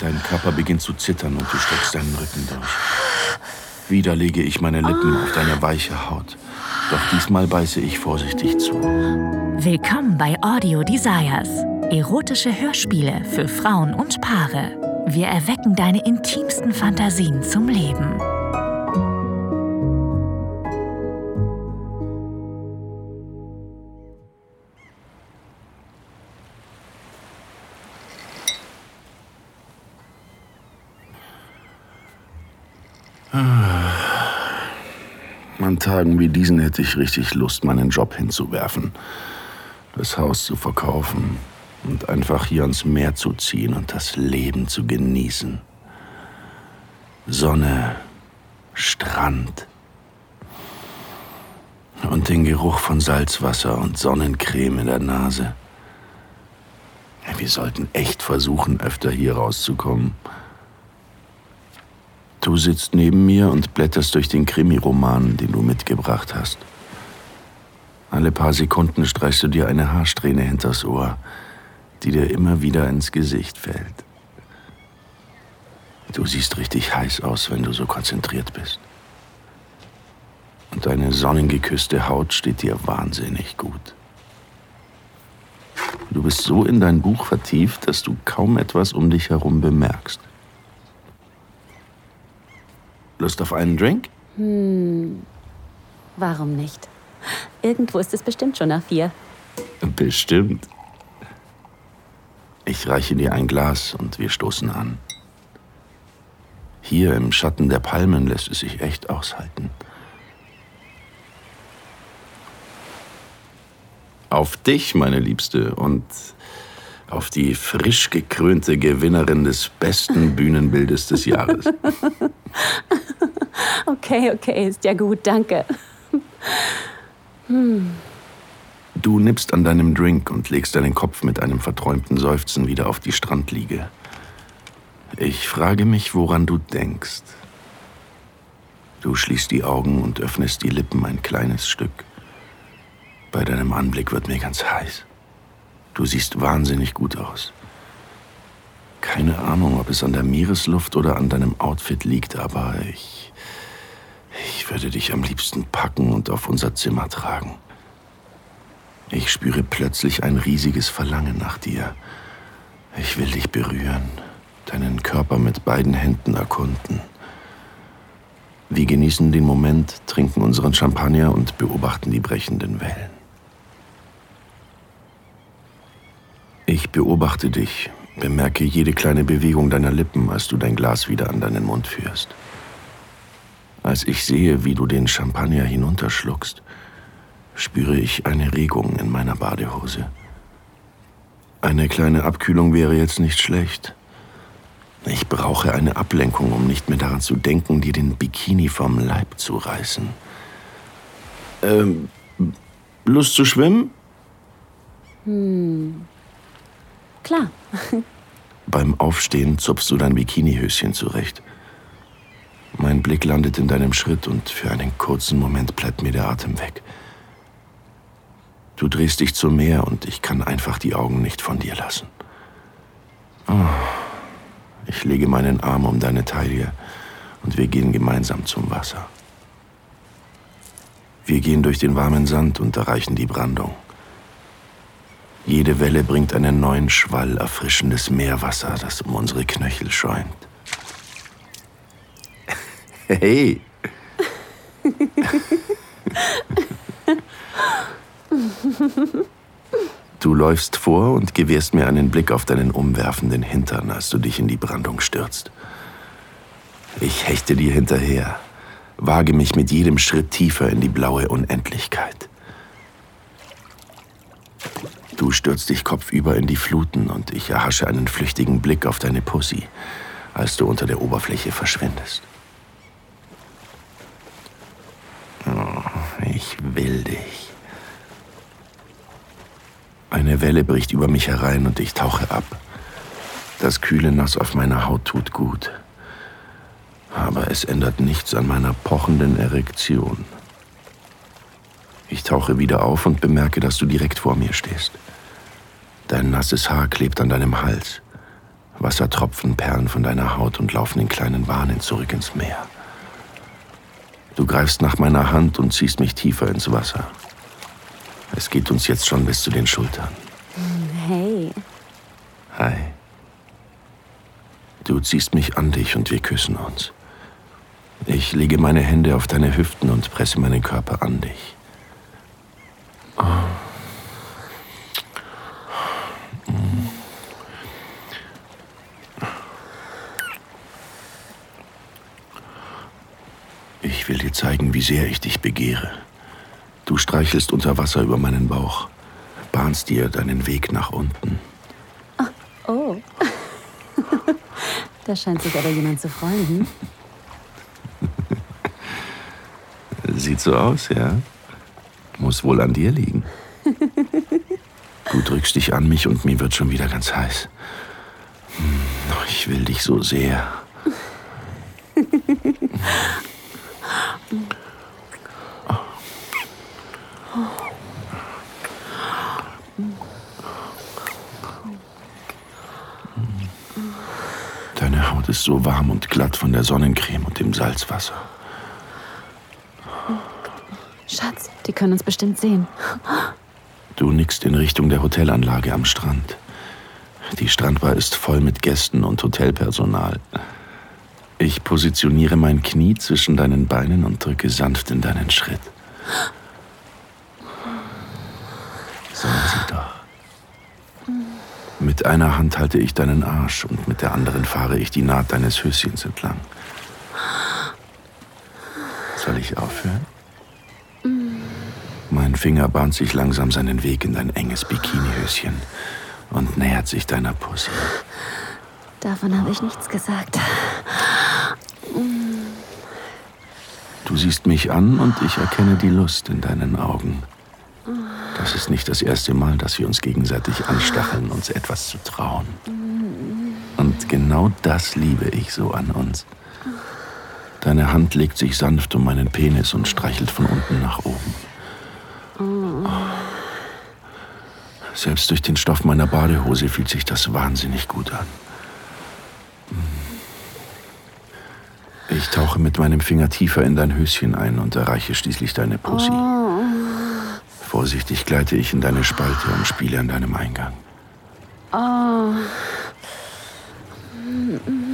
Dein Körper beginnt zu zittern und du streckst deinen Rücken durch. Wieder lege ich meine Lippen auf deine weiche Haut. Doch diesmal beiße ich vorsichtig zu. Willkommen bei Audio Desires. Erotische Hörspiele für Frauen und Paare. Wir erwecken deine intimsten Fantasien zum Leben. An Tagen wie diesen hätte ich richtig Lust, meinen Job hinzuwerfen, das Haus zu verkaufen und einfach hier ans Meer zu ziehen und das Leben zu genießen. Sonne, Strand und den Geruch von Salzwasser und Sonnencreme in der Nase. Wir sollten echt versuchen, öfter hier rauszukommen. Du sitzt neben mir und blätterst durch den Krimiroman, den du mitgebracht hast. Alle paar Sekunden streichst du dir eine Haarsträhne hinters Ohr, die dir immer wieder ins Gesicht fällt. Du siehst richtig heiß aus, wenn du so konzentriert bist. Und deine sonnengeküsste Haut steht dir wahnsinnig gut. Du bist so in dein Buch vertieft, dass du kaum etwas um dich herum bemerkst. Lust auf einen Drink? Hm. Warum nicht? Irgendwo ist es bestimmt schon nach vier. Bestimmt. Ich reiche dir ein Glas und wir stoßen an. Hier im Schatten der Palmen lässt es sich echt aushalten. Auf dich, meine Liebste, und auf die frisch gekrönte Gewinnerin des besten Bühnenbildes des Jahres. Okay, okay, ist ja gut, danke. Hm. Du nippst an deinem Drink und legst deinen Kopf mit einem verträumten Seufzen wieder auf die Strandliege. Ich frage mich, woran du denkst. Du schließt die Augen und öffnest die Lippen ein kleines Stück. Bei deinem Anblick wird mir ganz heiß. Du siehst wahnsinnig gut aus. Keine Ahnung, ob es an der Meeresluft oder an deinem Outfit liegt, aber ich. Ich würde dich am liebsten packen und auf unser Zimmer tragen. Ich spüre plötzlich ein riesiges Verlangen nach dir. Ich will dich berühren, deinen Körper mit beiden Händen erkunden. Wir genießen den Moment, trinken unseren Champagner und beobachten die brechenden Wellen. Ich beobachte dich, bemerke jede kleine Bewegung deiner Lippen, als du dein Glas wieder an deinen Mund führst. Als ich sehe, wie du den Champagner hinunterschluckst, spüre ich eine Regung in meiner Badehose. Eine kleine Abkühlung wäre jetzt nicht schlecht. Ich brauche eine Ablenkung, um nicht mehr daran zu denken, dir den Bikini vom Leib zu reißen. Ähm, Lust zu schwimmen? Hm. Klar. Beim Aufstehen zupfst du dein Bikinihöschen zurecht. Mein Blick landet in deinem Schritt und für einen kurzen Moment bleibt mir der Atem weg. Du drehst dich zum Meer und ich kann einfach die Augen nicht von dir lassen. Oh. Ich lege meinen Arm um deine Taille und wir gehen gemeinsam zum Wasser. Wir gehen durch den warmen Sand und erreichen die Brandung. Jede Welle bringt einen neuen Schwall erfrischendes Meerwasser, das um unsere Knöchel schäumt. Hey! Du läufst vor und gewährst mir einen Blick auf deinen umwerfenden Hintern, als du dich in die Brandung stürzt. Ich hechte dir hinterher, wage mich mit jedem Schritt tiefer in die blaue Unendlichkeit. Du stürzt dich kopfüber in die Fluten und ich erhasche einen flüchtigen Blick auf deine Pussy, als du unter der Oberfläche verschwindest. Oh, ich will dich. Eine Welle bricht über mich herein und ich tauche ab. Das kühle Nass auf meiner Haut tut gut. Aber es ändert nichts an meiner pochenden Erektion. Ich tauche wieder auf und bemerke, dass du direkt vor mir stehst. Dein nasses Haar klebt an deinem Hals. Wassertropfen perlen von deiner Haut und laufen in kleinen Bahnen zurück ins Meer. Du greifst nach meiner Hand und ziehst mich tiefer ins Wasser. Es geht uns jetzt schon bis zu den Schultern. Hey. Hi. Du ziehst mich an dich und wir küssen uns. Ich lege meine Hände auf deine Hüften und presse meinen Körper an dich. Oh. Ich will dir zeigen, wie sehr ich dich begehre. Du streichelst unter Wasser über meinen Bauch, bahnst dir deinen Weg nach unten. Oh. da scheint sich aber jemand zu freuen. Hm? Sieht so aus, ja? Muss wohl an dir liegen. Du drückst dich an mich und mir wird schon wieder ganz heiß. Hm, Ich will dich so sehr. Deine Haut ist so warm und glatt von der Sonnencreme und dem Salzwasser. Schatz, die können uns bestimmt sehen. Du nickst in Richtung der Hotelanlage am Strand. Die Strandbar ist voll mit Gästen und Hotelpersonal. Ich positioniere mein Knie zwischen deinen Beinen und drücke sanft in deinen Schritt. Sollen sie doch. Mit einer Hand halte ich deinen Arsch und mit der anderen fahre ich die Naht deines Höschens entlang. Soll ich aufhören? Mein Finger bahnt sich langsam seinen Weg in dein enges Bikinihöschen und nähert sich deiner Pussy. Davon habe ich nichts gesagt. Siehst mich an und ich erkenne die Lust in deinen Augen. Das ist nicht das erste Mal, dass wir uns gegenseitig anstacheln, uns etwas zu trauen. Und genau das liebe ich so an uns. Deine Hand legt sich sanft um meinen Penis und streichelt von unten nach oben. Selbst durch den Stoff meiner Badehose fühlt sich das wahnsinnig gut an. Ich tauche mit meinem Finger tiefer in dein Höschen ein und erreiche schließlich deine Pussy. Vorsichtig gleite ich in deine Spalte und spiele an deinem Eingang.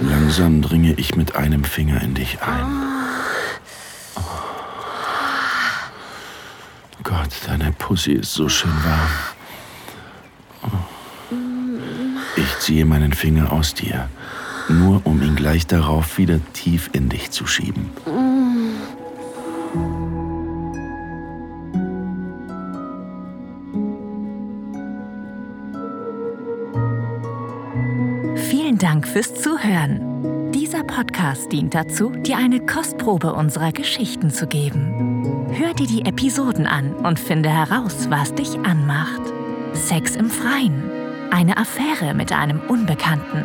Langsam dringe ich mit einem Finger in dich ein. Gott, deine Pussy ist so schön warm. Ich ziehe meinen Finger aus dir, nur um ihn gleich darauf wieder tief in dich zu schieben. Vielen Dank fürs Zuhören. Dieser Podcast dient dazu, dir eine Kostprobe unserer Geschichten zu geben. Hör dir die Episoden an und finde heraus, was dich anmacht. Sex im Freien, eine Affäre mit einem Unbekannten,